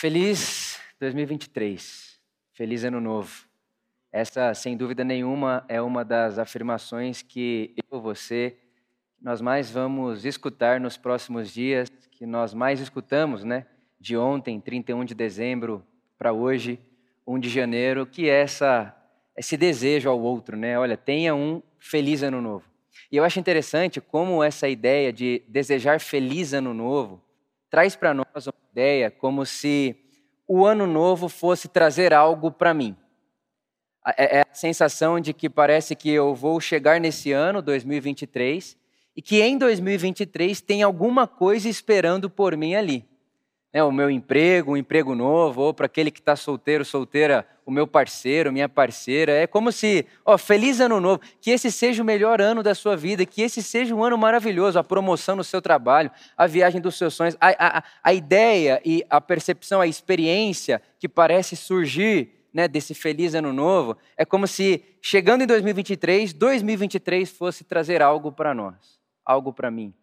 Feliz 2023. Feliz Ano Novo. Essa, sem dúvida nenhuma, é uma das afirmações que eu, você, nós mais vamos escutar nos próximos dias, que nós mais escutamos, né? De ontem, 31 de dezembro, para hoje, 1 de janeiro, que é essa, esse desejo ao outro, né? Olha, tenha um feliz ano novo. E eu acho interessante como essa ideia de desejar feliz ano novo traz para nós uma ideia como se o ano novo fosse trazer algo para mim. É, é a sensação de que parece que eu vou chegar nesse ano, 2023, e que em 2023 tem alguma coisa esperando por mim ali né, o meu emprego, um emprego novo, ou para aquele que está solteiro, solteira, o meu parceiro, minha parceira. É como se, ó, feliz ano novo, que esse seja o melhor ano da sua vida, que esse seja um ano maravilhoso, a promoção no seu trabalho, a viagem dos seus sonhos, a, a, a ideia e a percepção, a experiência que parece surgir né, desse feliz ano novo, é como se chegando em 2023, 2023 fosse trazer algo para nós, algo para mim,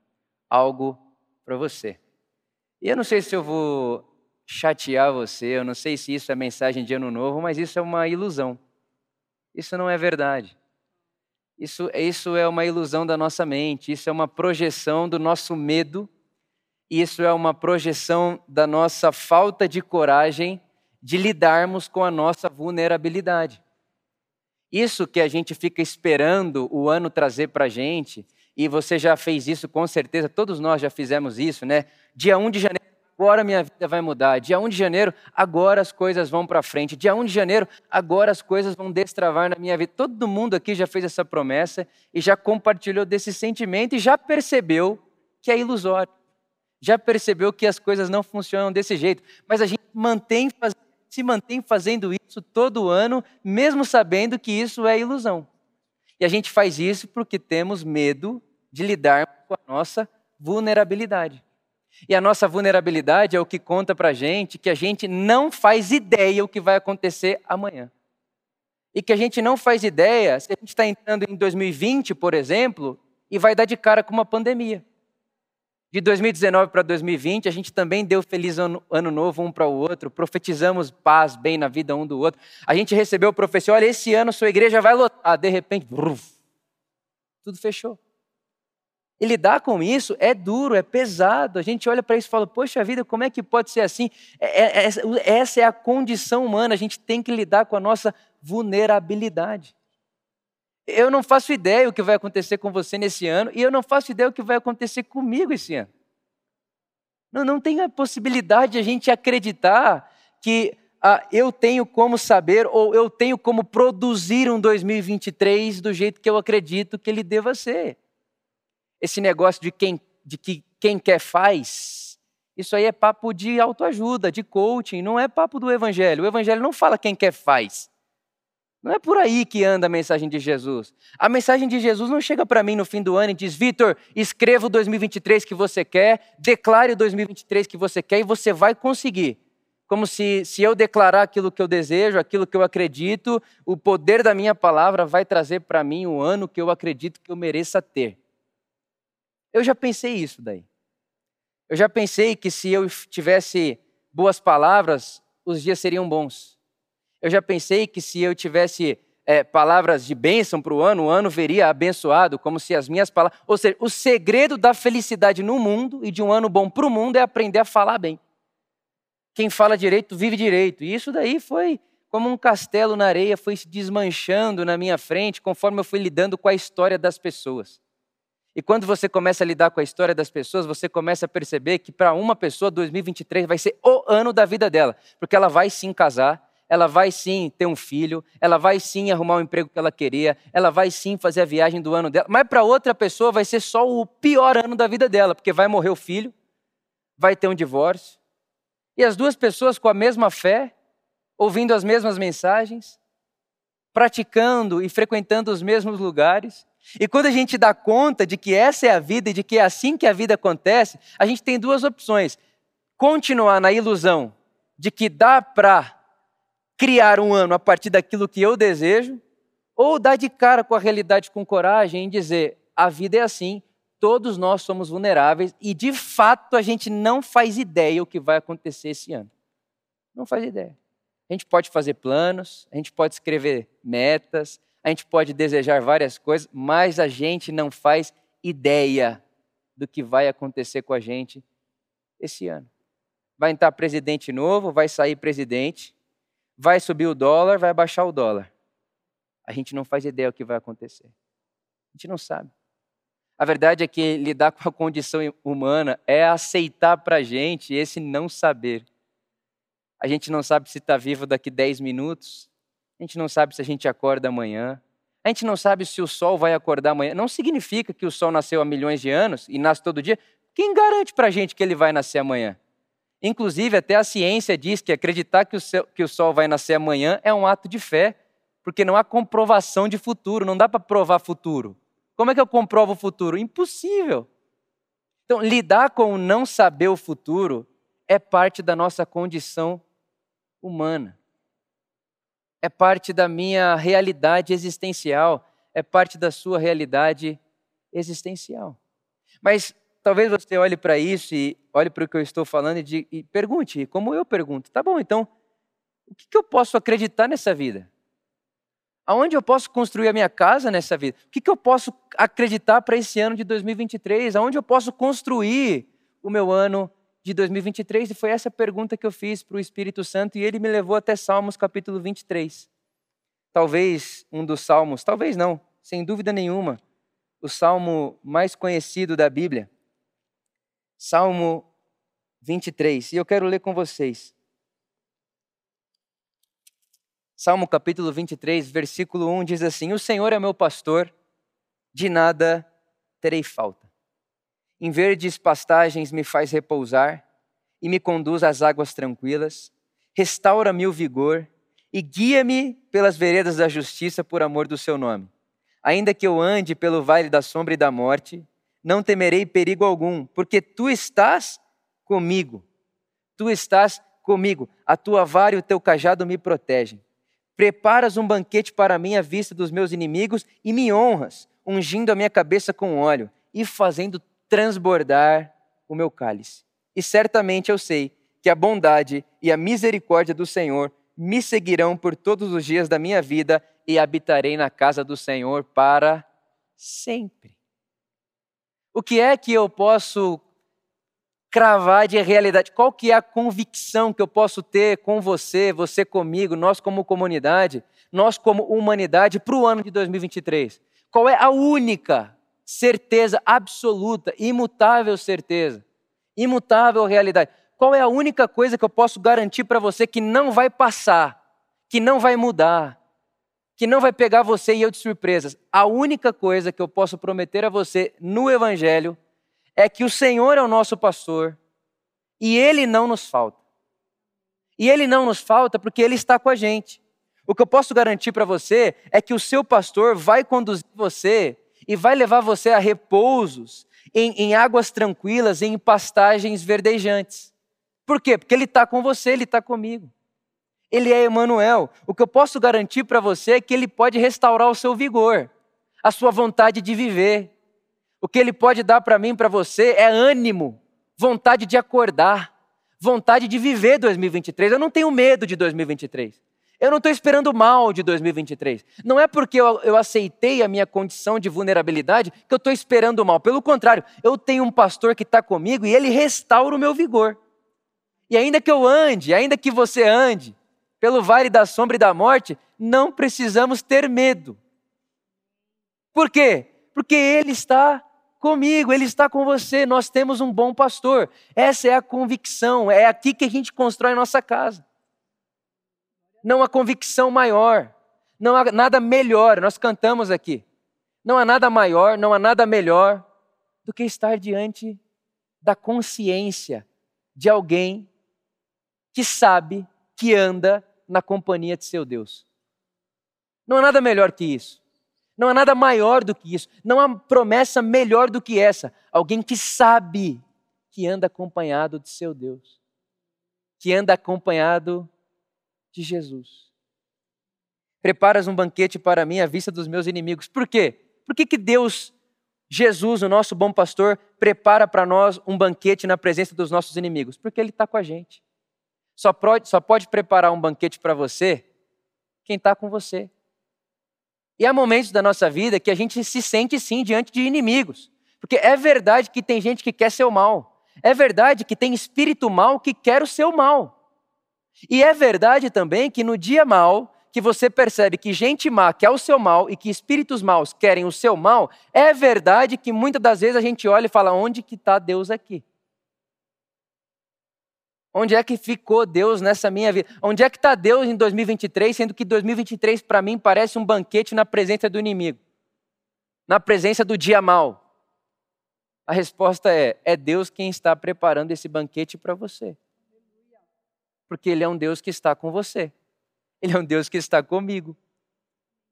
algo para você. E eu não sei se eu vou chatear você, eu não sei se isso é mensagem de ano novo, mas isso é uma ilusão. Isso não é verdade. Isso, isso é uma ilusão da nossa mente, isso é uma projeção do nosso medo, isso é uma projeção da nossa falta de coragem de lidarmos com a nossa vulnerabilidade. Isso que a gente fica esperando o ano trazer para a gente, e você já fez isso com certeza, todos nós já fizemos isso, né? Dia 1 de janeiro, agora minha vida vai mudar. Dia 1 de janeiro, agora as coisas vão para frente. Dia 1 de janeiro, agora as coisas vão destravar na minha vida. Todo mundo aqui já fez essa promessa e já compartilhou desse sentimento e já percebeu que é ilusório. Já percebeu que as coisas não funcionam desse jeito. Mas a gente mantém, se mantém fazendo isso todo ano, mesmo sabendo que isso é ilusão. E a gente faz isso porque temos medo de lidar com a nossa vulnerabilidade. E a nossa vulnerabilidade é o que conta para a gente que a gente não faz ideia o que vai acontecer amanhã. E que a gente não faz ideia se a gente está entrando em 2020, por exemplo, e vai dar de cara com uma pandemia. De 2019 para 2020, a gente também deu feliz ano, ano novo um para o outro, profetizamos paz, bem na vida um do outro. A gente recebeu o profecia: olha, esse ano sua igreja vai lotar. De repente, bruf, tudo fechou. E lidar com isso é duro, é pesado. A gente olha para isso e fala: Poxa vida, como é que pode ser assim? É, é, é, essa é a condição humana, a gente tem que lidar com a nossa vulnerabilidade. Eu não faço ideia o que vai acontecer com você nesse ano e eu não faço ideia o que vai acontecer comigo esse ano. Não, não tem a possibilidade de a gente acreditar que ah, eu tenho como saber ou eu tenho como produzir um 2023 do jeito que eu acredito que ele deva ser esse negócio de quem, de que quem quer faz, isso aí é papo de autoajuda, de coaching, não é papo do evangelho. O evangelho não fala quem quer faz. Não é por aí que anda a mensagem de Jesus. A mensagem de Jesus não chega para mim no fim do ano e diz: Vitor, escreva o 2023 que você quer, declare o 2023 que você quer e você vai conseguir. Como se, se eu declarar aquilo que eu desejo, aquilo que eu acredito, o poder da minha palavra vai trazer para mim o ano que eu acredito que eu mereça ter. Eu já pensei isso daí. Eu já pensei que se eu tivesse boas palavras, os dias seriam bons. Eu já pensei que se eu tivesse é, palavras de bênção para o ano, o ano veria abençoado, como se as minhas palavras. Ou seja, o segredo da felicidade no mundo e de um ano bom para o mundo é aprender a falar bem. Quem fala direito vive direito. E isso daí foi como um castelo na areia, foi se desmanchando na minha frente conforme eu fui lidando com a história das pessoas. E quando você começa a lidar com a história das pessoas, você começa a perceber que para uma pessoa 2023 vai ser o ano da vida dela, porque ela vai sim casar, ela vai sim ter um filho, ela vai sim arrumar o emprego que ela queria, ela vai sim fazer a viagem do ano dela, mas para outra pessoa vai ser só o pior ano da vida dela, porque vai morrer o filho, vai ter um divórcio. E as duas pessoas com a mesma fé, ouvindo as mesmas mensagens, praticando e frequentando os mesmos lugares, e quando a gente dá conta de que essa é a vida e de que é assim que a vida acontece, a gente tem duas opções: continuar na ilusão de que dá para criar um ano a partir daquilo que eu desejo, ou dar de cara com a realidade com coragem e dizer: a vida é assim, todos nós somos vulneráveis e de fato a gente não faz ideia o que vai acontecer esse ano. Não faz ideia. A gente pode fazer planos, a gente pode escrever metas, a gente pode desejar várias coisas, mas a gente não faz ideia do que vai acontecer com a gente esse ano. Vai entrar presidente novo, vai sair presidente, vai subir o dólar, vai baixar o dólar. A gente não faz ideia do que vai acontecer. A gente não sabe. A verdade é que lidar com a condição humana é aceitar para a gente esse não saber. A gente não sabe se está vivo daqui 10 minutos, a gente não sabe se a gente acorda amanhã, a gente não sabe se o sol vai acordar amanhã. Não significa que o sol nasceu há milhões de anos e nasce todo dia. Quem garante para a gente que ele vai nascer amanhã? Inclusive, até a ciência diz que acreditar que o, céu, que o sol vai nascer amanhã é um ato de fé, porque não há comprovação de futuro, não dá para provar futuro. Como é que eu comprovo o futuro? Impossível. Então, lidar com o não saber o futuro é parte da nossa condição humana. É parte da minha realidade existencial, é parte da sua realidade existencial. Mas talvez você olhe para isso e olhe para o que eu estou falando e, e, pergunte, como eu pergunto, tá bom, então, o que, que eu posso acreditar nessa vida? Aonde eu posso construir a minha casa nessa vida? O que, que eu posso acreditar para esse ano de 2023? Aonde eu posso construir o meu ano de 2023? E foi essa pergunta que eu fiz para o Espírito Santo e ele me levou até Salmos capítulo 23. Talvez um dos salmos, talvez não, sem dúvida nenhuma, o salmo mais conhecido da Bíblia. Salmo 23. E eu quero ler com vocês. Salmo capítulo 23, versículo 1 diz assim: O Senhor é meu pastor, de nada terei falta. Em verdes pastagens me faz repousar e me conduz às águas tranquilas. Restaura-me o vigor e guia-me pelas veredas da justiça por amor do seu nome. Ainda que eu ande pelo vale da sombra e da morte, não temerei perigo algum, porque tu estás comigo. Tu estás comigo. A tua vara e o teu cajado me protegem. Preparas um banquete para mim à vista dos meus inimigos e me honras, ungindo a minha cabeça com óleo e fazendo transbordar o meu cálice. E certamente eu sei que a bondade e a misericórdia do Senhor me seguirão por todos os dias da minha vida e habitarei na casa do Senhor para sempre. O que é que eu posso cravar de realidade. Qual que é a convicção que eu posso ter com você, você comigo, nós como comunidade, nós como humanidade para o ano de 2023? Qual é a única certeza absoluta, imutável certeza, imutável realidade? Qual é a única coisa que eu posso garantir para você que não vai passar, que não vai mudar, que não vai pegar você e eu de surpresas? A única coisa que eu posso prometer a você no Evangelho é que o Senhor é o nosso pastor e ele não nos falta. E ele não nos falta porque ele está com a gente. O que eu posso garantir para você é que o seu pastor vai conduzir você e vai levar você a repousos, em, em águas tranquilas, em pastagens verdejantes. Por quê? Porque ele está com você, ele está comigo. Ele é Emmanuel. O que eu posso garantir para você é que ele pode restaurar o seu vigor, a sua vontade de viver, o que ele pode dar para mim, para você, é ânimo, vontade de acordar, vontade de viver 2023. Eu não tenho medo de 2023. Eu não estou esperando mal de 2023. Não é porque eu, eu, aceitei a minha condição de vulnerabilidade que eu estou esperando mal. Pelo contrário, eu tenho um pastor que está comigo e ele restaura o meu vigor. E ainda que eu ande, ainda que você ande pelo vale da sombra e da morte, não precisamos ter medo. Por quê? Porque Ele está comigo, Ele está com você, nós temos um bom pastor. Essa é a convicção, é aqui que a gente constrói a nossa casa. Não há convicção maior, não há nada melhor, nós cantamos aqui. Não há nada maior, não há nada melhor do que estar diante da consciência de alguém que sabe que anda na companhia de seu Deus. Não há nada melhor que isso. Não há nada maior do que isso. Não há promessa melhor do que essa. Alguém que sabe que anda acompanhado de seu Deus, que anda acompanhado de Jesus. Preparas um banquete para mim à vista dos meus inimigos. Por quê? Por que, que Deus, Jesus, o nosso bom pastor, prepara para nós um banquete na presença dos nossos inimigos? Porque Ele está com a gente. Só pode, só pode preparar um banquete para você quem está com você. E há momentos da nossa vida que a gente se sente sim diante de inimigos. Porque é verdade que tem gente que quer seu mal. É verdade que tem espírito mal que quer o seu mal. E é verdade também que no dia mal, que você percebe que gente má quer o seu mal e que espíritos maus querem o seu mal, é verdade que muitas das vezes a gente olha e fala: onde que está Deus aqui? Onde é que ficou Deus nessa minha vida? Onde é que está Deus em 2023, sendo que 2023 para mim parece um banquete na presença do inimigo, na presença do dia mal? A resposta é: é Deus quem está preparando esse banquete para você. Porque Ele é um Deus que está com você. Ele é um Deus que está comigo.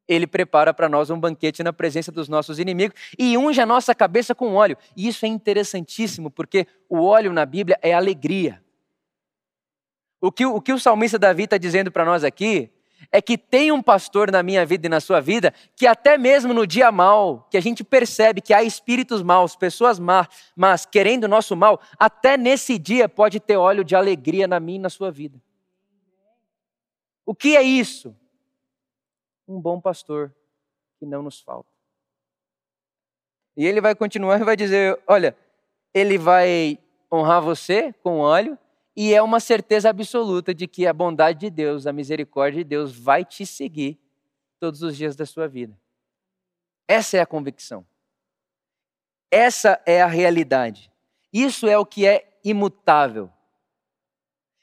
Ele prepara para nós um banquete na presença dos nossos inimigos e unge a nossa cabeça com óleo. E isso é interessantíssimo, porque o óleo na Bíblia é alegria. O que, o que o salmista Davi está dizendo para nós aqui é que tem um pastor na minha vida e na sua vida que até mesmo no dia mal, que a gente percebe que há espíritos maus, pessoas más, mas querendo o nosso mal, até nesse dia pode ter óleo de alegria na minha e na sua vida. O que é isso? Um bom pastor que não nos falta. E ele vai continuar e vai dizer: olha, ele vai honrar você com óleo e é uma certeza absoluta de que a bondade de Deus, a misericórdia de Deus vai te seguir todos os dias da sua vida. Essa é a convicção. Essa é a realidade. Isso é o que é imutável.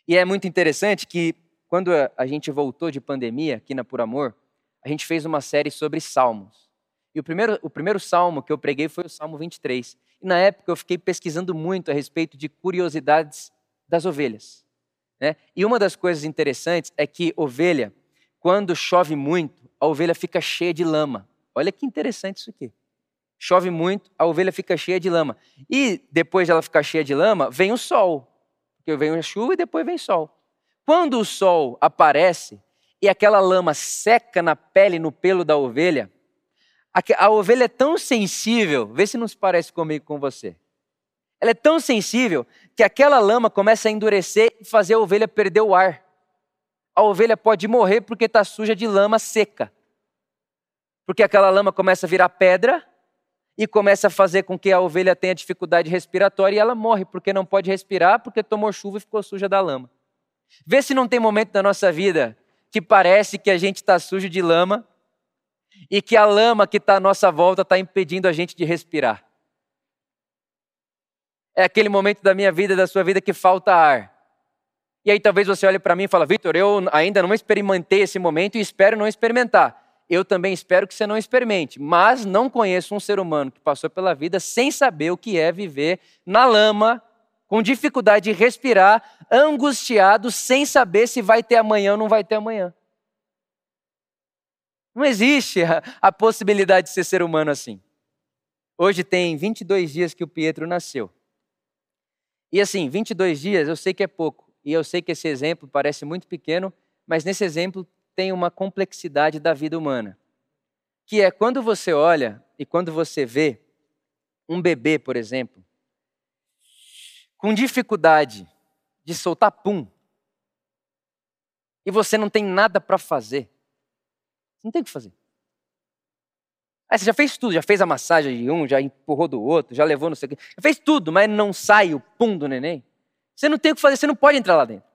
E é muito interessante que quando a gente voltou de pandemia aqui na Por Amor, a gente fez uma série sobre salmos. E o primeiro, o primeiro salmo que eu preguei foi o Salmo 23. E na época eu fiquei pesquisando muito a respeito de curiosidades das ovelhas. Né? E uma das coisas interessantes é que ovelha, quando chove muito, a ovelha fica cheia de lama. Olha que interessante isso aqui. Chove muito, a ovelha fica cheia de lama. E depois de ela ficar cheia de lama, vem o sol. Porque vem a chuva e depois vem o sol. Quando o sol aparece e aquela lama seca na pele, no pelo da ovelha, a, a ovelha é tão sensível, vê se não se parece comigo com você. Ela é tão sensível que aquela lama começa a endurecer e fazer a ovelha perder o ar. A ovelha pode morrer porque está suja de lama seca. Porque aquela lama começa a virar pedra e começa a fazer com que a ovelha tenha dificuldade respiratória e ela morre porque não pode respirar porque tomou chuva e ficou suja da lama. Vê se não tem momento da nossa vida que parece que a gente está sujo de lama e que a lama que está à nossa volta está impedindo a gente de respirar. É aquele momento da minha vida, da sua vida que falta ar. E aí talvez você olhe para mim e fale, Vitor, eu ainda não experimentei esse momento e espero não experimentar. Eu também espero que você não experimente, mas não conheço um ser humano que passou pela vida sem saber o que é viver na lama, com dificuldade de respirar, angustiado, sem saber se vai ter amanhã ou não vai ter amanhã. Não existe a, a possibilidade de ser ser humano assim. Hoje tem 22 dias que o Pietro nasceu. E assim, 22 dias eu sei que é pouco, e eu sei que esse exemplo parece muito pequeno, mas nesse exemplo tem uma complexidade da vida humana. Que é quando você olha e quando você vê um bebê, por exemplo, com dificuldade de soltar pum, e você não tem nada para fazer, não tem o que fazer. Aí você já fez tudo, já fez a massagem de um, já empurrou do outro, já levou no sei já fez tudo, mas não sai o pum do neném. Você não tem o que fazer, você não pode entrar lá dentro.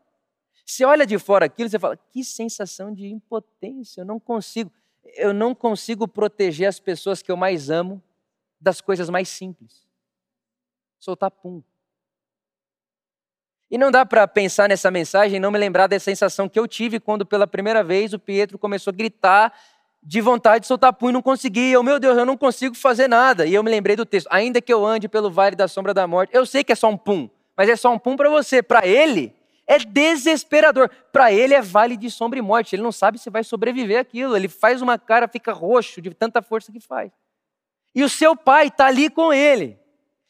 Você olha de fora aquilo, você fala, que sensação de impotência, eu não consigo, eu não consigo proteger as pessoas que eu mais amo das coisas mais simples. Soltar pum. E não dá para pensar nessa mensagem e não me lembrar da sensação que eu tive quando pela primeira vez o Pietro começou a gritar de vontade de soltar punho não conseguia. Eu, meu Deus, eu não consigo fazer nada. E eu me lembrei do texto: ainda que eu ande pelo vale da sombra da morte, eu sei que é só um pum, mas é só um pum para você. Para ele, é desesperador. Para ele é vale de sombra e morte. Ele não sabe se vai sobreviver aquilo. Ele faz uma cara, fica roxo de tanta força que faz. E o seu pai está ali com ele.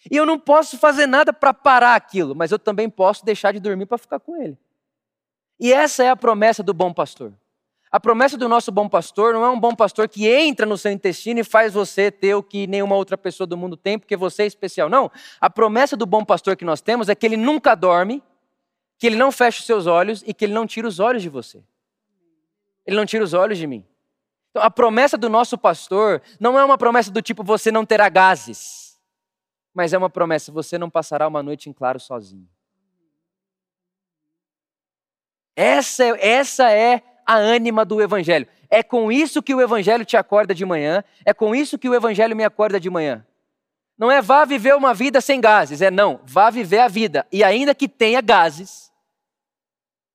E eu não posso fazer nada para parar aquilo, mas eu também posso deixar de dormir para ficar com ele. E essa é a promessa do bom pastor. A promessa do nosso bom pastor não é um bom pastor que entra no seu intestino e faz você ter o que nenhuma outra pessoa do mundo tem, porque você é especial. Não. A promessa do bom pastor que nós temos é que ele nunca dorme, que ele não feche os seus olhos e que ele não tire os olhos de você. Ele não tira os olhos de mim. Então, a promessa do nosso pastor não é uma promessa do tipo você não terá gases, mas é uma promessa você não passará uma noite em claro sozinho. Essa, é, essa é a ânima do Evangelho. É com isso que o Evangelho te acorda de manhã, é com isso que o Evangelho me acorda de manhã. Não é vá viver uma vida sem gases, é não, vá viver a vida. E ainda que tenha gases,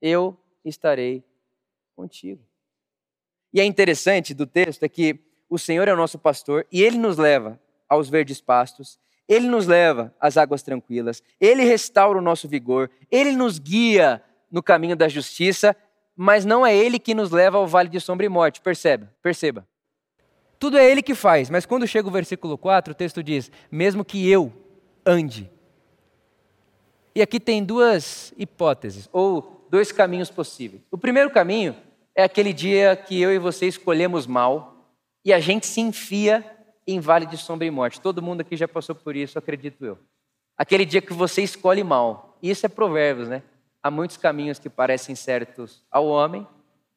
eu estarei contigo. E é interessante do texto é que o Senhor é o nosso pastor e ele nos leva aos verdes pastos, ele nos leva às águas tranquilas, ele restaura o nosso vigor, ele nos guia no caminho da justiça, mas não é ele que nos leva ao vale de sombra e morte, perceba, perceba. Tudo é ele que faz, mas quando chega o versículo 4, o texto diz: mesmo que eu ande. E aqui tem duas hipóteses, ou dois caminhos possíveis. O primeiro caminho é aquele dia que eu e você escolhemos mal e a gente se enfia em vale de sombra e morte. Todo mundo aqui já passou por isso, acredito eu. Aquele dia que você escolhe mal. Isso é provérbios, né? Há muitos caminhos que parecem certos ao homem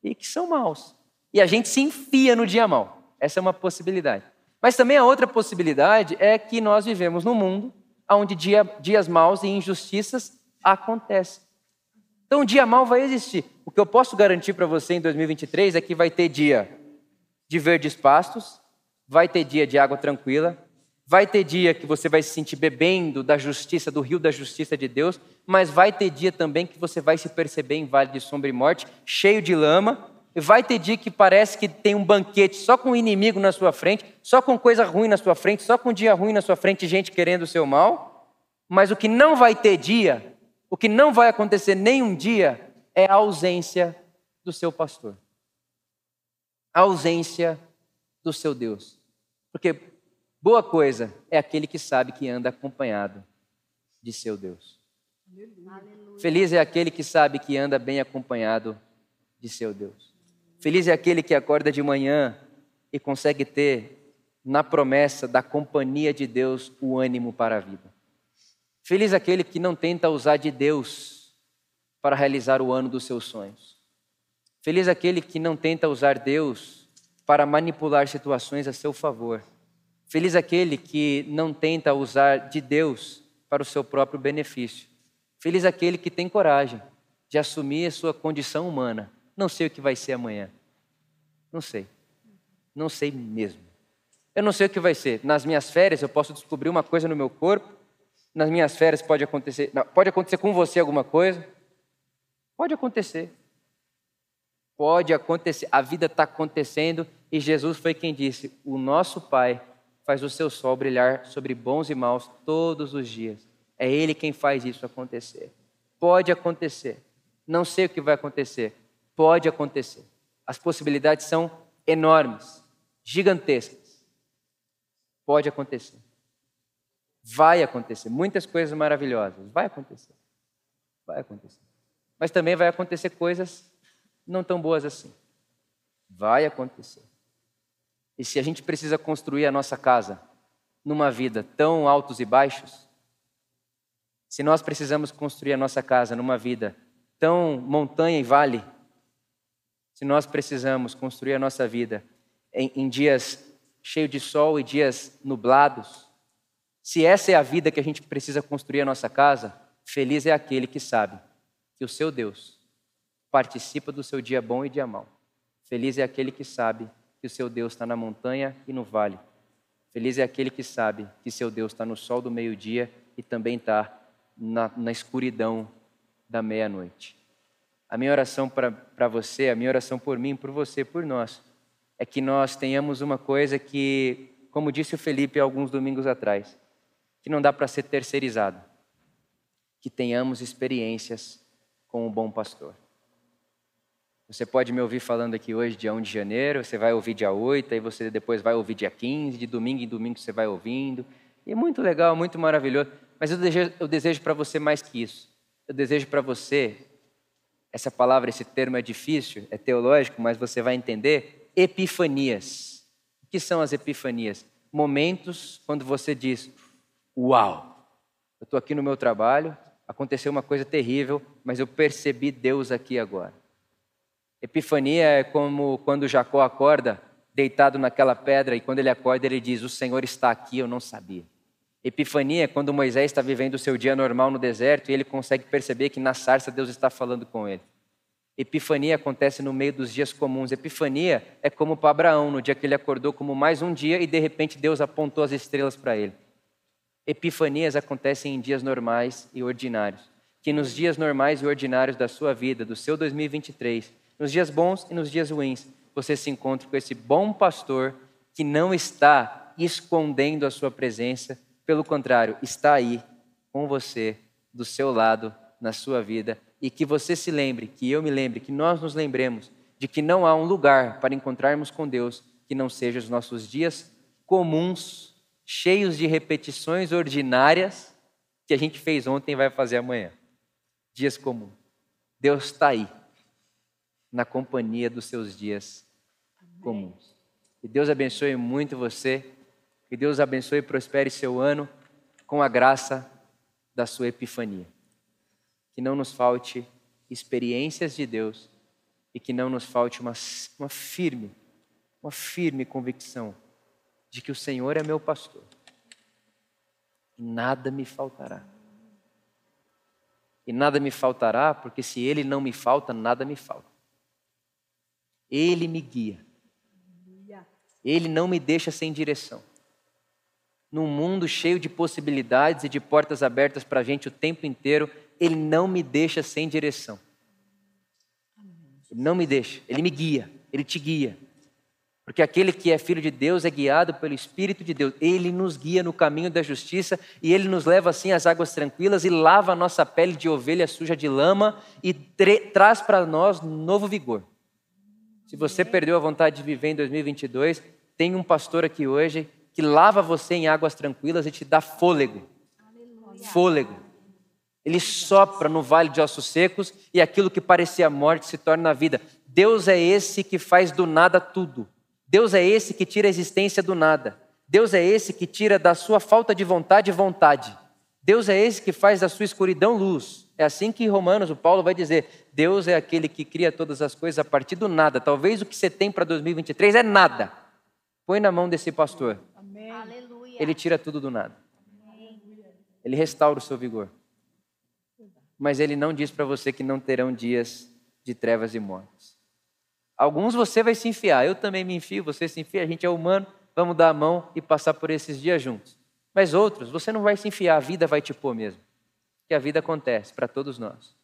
e que são maus. E a gente se enfia no dia mal. Essa é uma possibilidade. Mas também a outra possibilidade é que nós vivemos num mundo onde dia, dias maus e injustiças acontecem. Então, um dia mal vai existir. O que eu posso garantir para você em 2023 é que vai ter dia de verdes pastos, vai ter dia de água tranquila, vai ter dia que você vai se sentir bebendo da justiça, do rio da justiça de Deus, mas vai ter dia também que você vai se perceber em vale de sombra e morte, cheio de lama, e vai ter dia que parece que tem um banquete só com o inimigo na sua frente, só com coisa ruim na sua frente, só com dia ruim na sua frente, gente querendo o seu mal, mas o que não vai ter dia o que não vai acontecer nenhum dia é a ausência do seu pastor. A ausência do seu Deus. Porque boa coisa é aquele que sabe que anda acompanhado de seu Deus. Aleluia. Feliz é aquele que sabe que anda bem acompanhado de seu Deus. Feliz é aquele que acorda de manhã e consegue ter na promessa da companhia de Deus o ânimo para a vida. Feliz aquele que não tenta usar de Deus para realizar o ano dos seus sonhos. Feliz aquele que não tenta usar Deus para manipular situações a seu favor. Feliz aquele que não tenta usar de Deus para o seu próprio benefício. Feliz aquele que tem coragem de assumir a sua condição humana. Não sei o que vai ser amanhã. Não sei. Não sei mesmo. Eu não sei o que vai ser. Nas minhas férias eu posso descobrir uma coisa no meu corpo nas minhas férias pode acontecer. Não, pode acontecer com você alguma coisa? Pode acontecer. Pode acontecer. A vida está acontecendo e Jesus foi quem disse: O nosso Pai faz o seu sol brilhar sobre bons e maus todos os dias. É Ele quem faz isso acontecer. Pode acontecer. Não sei o que vai acontecer. Pode acontecer. As possibilidades são enormes, gigantescas. Pode acontecer. Vai acontecer. Muitas coisas maravilhosas. Vai acontecer. Vai acontecer. Mas também vai acontecer coisas não tão boas assim. Vai acontecer. E se a gente precisa construir a nossa casa numa vida tão altos e baixos, se nós precisamos construir a nossa casa numa vida tão montanha e vale, se nós precisamos construir a nossa vida em, em dias cheios de sol e dias nublados, se essa é a vida que a gente precisa construir a nossa casa, feliz é aquele que sabe que o seu Deus participa do seu dia bom e dia mau. Feliz é aquele que sabe que o seu Deus está na montanha e no vale. Feliz é aquele que sabe que seu Deus está no sol do meio-dia e também está na, na escuridão da meia-noite. A minha oração para você, a minha oração por mim, por você, por nós, é que nós tenhamos uma coisa que, como disse o Felipe alguns domingos atrás, que não dá para ser terceirizado. Que tenhamos experiências com o bom pastor. Você pode me ouvir falando aqui hoje, dia 1 de janeiro, você vai ouvir dia 8, aí você depois vai ouvir dia 15, de domingo em domingo você vai ouvindo. E é muito legal, muito maravilhoso. Mas eu desejo, eu desejo para você mais que isso. Eu desejo para você, essa palavra, esse termo é difícil, é teológico, mas você vai entender, epifanias. O que são as epifanias? Momentos quando você diz, Uau! Eu estou aqui no meu trabalho, aconteceu uma coisa terrível, mas eu percebi Deus aqui agora. Epifania é como quando Jacó acorda deitado naquela pedra e quando ele acorda ele diz: O Senhor está aqui, eu não sabia. Epifania é quando Moisés está vivendo o seu dia normal no deserto e ele consegue perceber que na sarça Deus está falando com ele. Epifania acontece no meio dos dias comuns. Epifania é como para Abraão, no dia que ele acordou como mais um dia e de repente Deus apontou as estrelas para ele. Epifanias acontecem em dias normais e ordinários. Que nos dias normais e ordinários da sua vida, do seu 2023, nos dias bons e nos dias ruins, você se encontre com esse bom pastor que não está escondendo a sua presença, pelo contrário, está aí com você, do seu lado, na sua vida, e que você se lembre, que eu me lembre, que nós nos lembremos de que não há um lugar para encontrarmos com Deus que não seja os nossos dias comuns, cheios de repetições ordinárias que a gente fez ontem e vai fazer amanhã. Dias comuns. Deus está aí na companhia dos seus dias comuns. Que Deus abençoe muito você, que Deus abençoe e prospere seu ano com a graça da sua epifania. Que não nos falte experiências de Deus e que não nos falte uma, uma firme, uma firme convicção de que o Senhor é meu pastor e nada me faltará. E nada me faltará, porque se Ele não me falta, nada me falta. Ele me guia. Ele não me deixa sem direção. Num mundo cheio de possibilidades e de portas abertas para a gente o tempo inteiro, Ele não me deixa sem direção. Ele não me deixa, Ele me guia, Ele te guia. Porque aquele que é filho de Deus é guiado pelo Espírito de Deus. Ele nos guia no caminho da justiça e ele nos leva assim às águas tranquilas e lava a nossa pele de ovelha suja de lama e traz para nós novo vigor. Se você perdeu a vontade de viver em 2022, tem um pastor aqui hoje que lava você em águas tranquilas e te dá fôlego. Fôlego. Ele sopra no vale de ossos secos e aquilo que parecia morte se torna vida. Deus é esse que faz do nada tudo. Deus é esse que tira a existência do nada. Deus é esse que tira da sua falta de vontade vontade. Deus é esse que faz da sua escuridão luz. É assim que Romanos, o Paulo vai dizer: Deus é aquele que cria todas as coisas a partir do nada. Talvez o que você tem para 2023 é nada. Põe na mão desse pastor. Amém. Ele tira tudo do nada. Ele restaura o seu vigor. Mas ele não diz para você que não terão dias de trevas e mortes. Alguns você vai se enfiar, eu também me enfio, você se enfia, a gente é humano, vamos dar a mão e passar por esses dias juntos. Mas outros, você não vai se enfiar, a vida vai te pôr mesmo que a vida acontece para todos nós.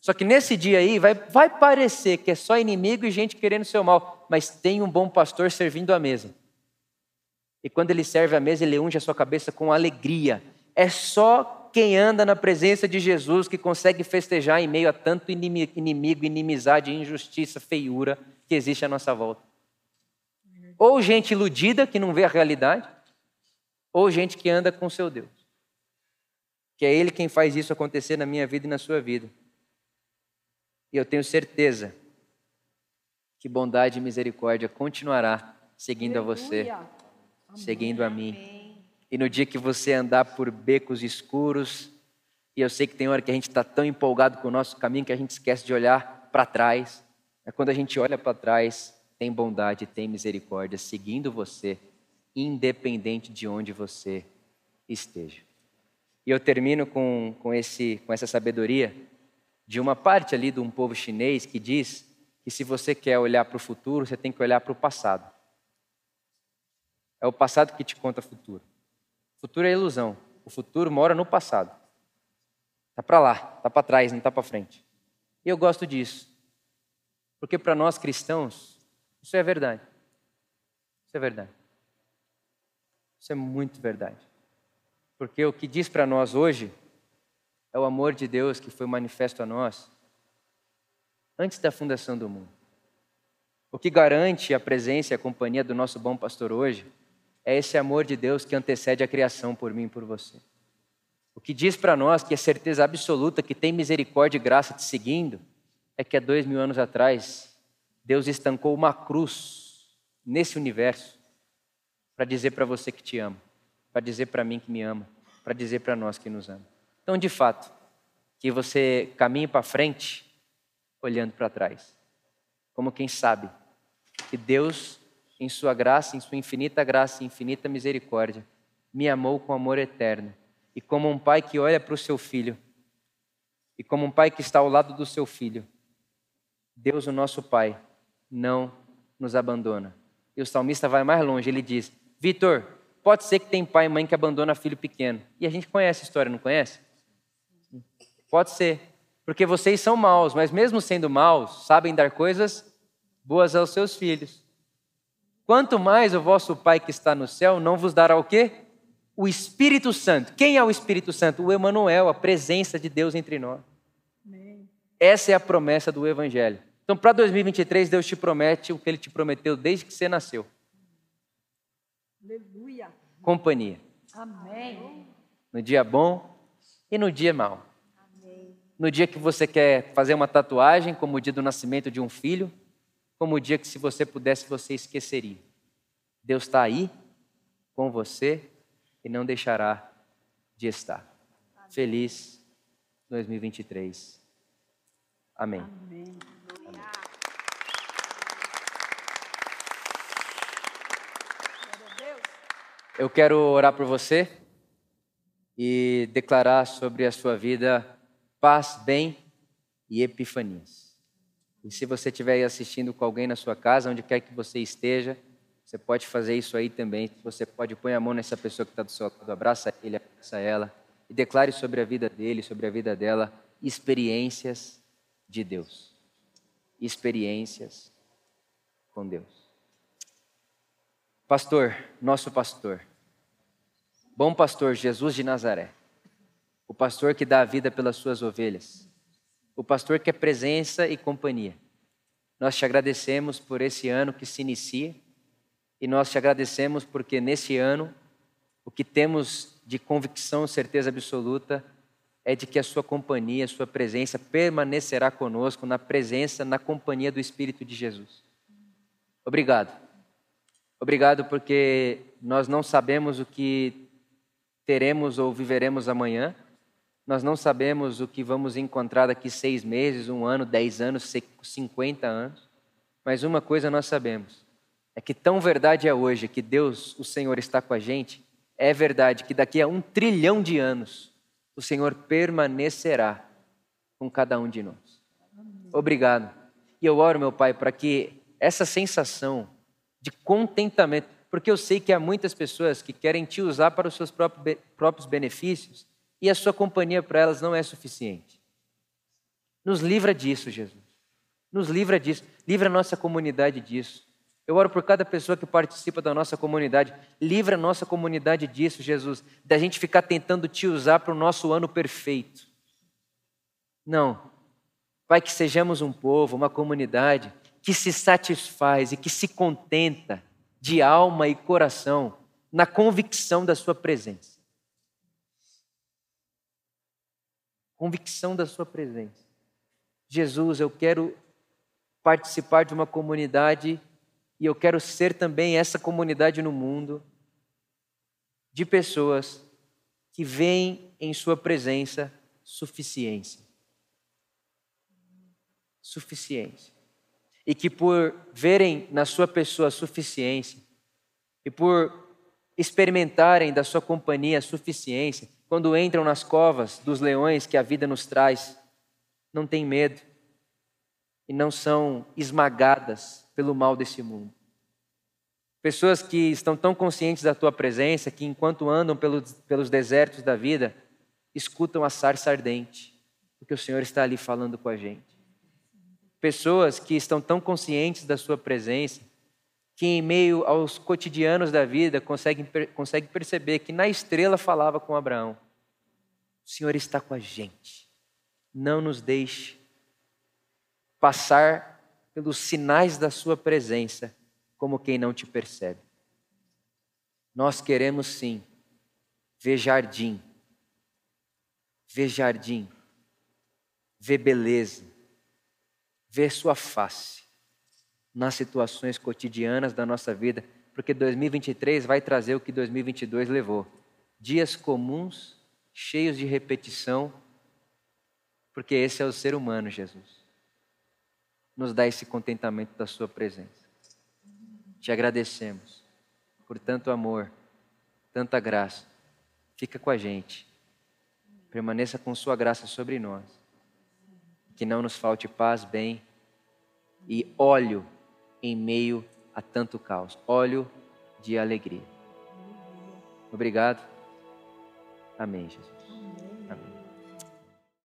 Só que nesse dia aí vai, vai parecer que é só inimigo e gente querendo seu mal, mas tem um bom pastor servindo a mesa. E quando ele serve a mesa, ele unge a sua cabeça com alegria. É só quem anda na presença de Jesus que consegue festejar em meio a tanto inimigo, inimizade, injustiça, feiura que existe à nossa volta. Ou gente iludida que não vê a realidade, ou gente que anda com seu Deus que é Ele quem faz isso acontecer na minha vida e na sua vida. E eu tenho certeza que bondade e misericórdia continuará seguindo Aleluia. a você, Amém. seguindo a mim. E no dia que você andar por becos escuros, e eu sei que tem hora que a gente está tão empolgado com o nosso caminho que a gente esquece de olhar para trás. É quando a gente olha para trás, tem bondade, tem misericórdia seguindo você, independente de onde você esteja. E eu termino com, com, esse, com essa sabedoria de uma parte ali de um povo chinês que diz que se você quer olhar para o futuro, você tem que olhar para o passado. É o passado que te conta o futuro. O futuro é ilusão. O futuro mora no passado. Está para lá, está para trás, não está para frente. E eu gosto disso. Porque para nós cristãos, isso é verdade. Isso é verdade. Isso é muito verdade. Porque o que diz para nós hoje é o amor de Deus que foi manifesto a nós antes da fundação do mundo. O que garante a presença e a companhia do nosso bom pastor hoje é esse amor de Deus que antecede a criação por mim e por você. O que diz para nós que é certeza absoluta que tem misericórdia e graça te seguindo é que há dois mil anos atrás Deus estancou uma cruz nesse universo para dizer para você que te ama para dizer para mim que me ama, para dizer para nós que nos ama. Então, de fato, que você caminhe para frente olhando para trás. Como quem sabe que Deus, em sua graça, em sua infinita graça e infinita misericórdia, me amou com amor eterno. E como um pai que olha para o seu filho, e como um pai que está ao lado do seu filho, Deus, o nosso Pai, não nos abandona. E o salmista vai mais longe, ele diz: Vitor, pode ser que tem pai e mãe que abandona filho pequeno. E a gente conhece a história, não conhece? Pode ser. Porque vocês são maus, mas mesmo sendo maus, sabem dar coisas boas aos seus filhos. Quanto mais o vosso Pai que está no céu não vos dará o quê? O Espírito Santo. Quem é o Espírito Santo? O Emanuel, a presença de Deus entre nós. Essa é a promessa do Evangelho. Então, para 2023, Deus te promete o que Ele te prometeu desde que você nasceu. Aleluia. Companhia. Amém. No dia bom e no dia mau. No dia que você quer fazer uma tatuagem, como o dia do nascimento de um filho, como o dia que, se você pudesse, você esqueceria. Deus está aí com você e não deixará de estar. Feliz 2023. Amém. Amém. Glória a Deus. Eu quero orar por você e declarar sobre a sua vida paz, bem e epifanias. E se você estiver aí assistindo com alguém na sua casa, onde quer que você esteja, você pode fazer isso aí também. Você pode pôr a mão nessa pessoa que está do seu lado, abraça ele, abraça ela e declare sobre a vida dele, sobre a vida dela, experiências de Deus. Experiências com Deus. Pastor, nosso pastor, bom pastor Jesus de Nazaré, o pastor que dá a vida pelas suas ovelhas, o pastor que é presença e companhia. Nós te agradecemos por esse ano que se inicia e nós te agradecemos porque nesse ano o que temos de convicção, certeza absoluta, é de que a sua companhia, a sua presença permanecerá conosco na presença, na companhia do Espírito de Jesus. Obrigado. Obrigado porque nós não sabemos o que teremos ou viveremos amanhã. Nós não sabemos o que vamos encontrar daqui seis meses, um ano, dez anos, cinquenta anos. Mas uma coisa nós sabemos: é que tão verdade é hoje que Deus, o Senhor, está com a gente. É verdade que daqui a um trilhão de anos o Senhor permanecerá com cada um de nós. Obrigado. E eu oro, meu Pai, para que essa sensação de contentamento, porque eu sei que há muitas pessoas que querem te usar para os seus próprios benefícios e a sua companhia para elas não é suficiente. Nos livra disso, Jesus. Nos livra disso. Livra a nossa comunidade disso. Eu oro por cada pessoa que participa da nossa comunidade. Livra a nossa comunidade disso, Jesus, da gente ficar tentando te usar para o nosso ano perfeito. Não. Pai, que sejamos um povo, uma comunidade que se satisfaz e que se contenta de alma e coração na convicção da Sua presença. Convicção da Sua presença. Jesus, eu quero participar de uma comunidade e eu quero ser também essa comunidade no mundo de pessoas que veem em Sua presença suficiência. Suficiência. E que por verem na Sua pessoa suficiência, e por experimentarem da Sua companhia suficiência, quando entram nas covas dos leões que a vida nos traz, não têm medo e não são esmagadas pelo mal desse mundo. Pessoas que estão tão conscientes da tua presença que, enquanto andam pelos, pelos desertos da vida, escutam a sarça ardente, porque o Senhor está ali falando com a gente. Pessoas que estão tão conscientes da sua presença que, em meio aos cotidianos da vida, conseguem, perceber que na estrela falava com Abraão: O Senhor está com a gente, não nos deixe passar pelos sinais da Sua presença, como quem não te percebe. Nós queremos sim ver jardim, ver jardim, ver beleza, ver Sua face nas situações cotidianas da nossa vida, porque 2023 vai trazer o que 2022 levou: dias comuns, cheios de repetição, porque esse é o ser humano, Jesus. Nos dá esse contentamento da Sua presença. Te agradecemos por tanto amor, tanta graça. Fica com a gente. Permaneça com Sua graça sobre nós. Que não nos falte paz, bem e óleo em meio a tanto caos óleo de alegria. Obrigado. Amém, Jesus.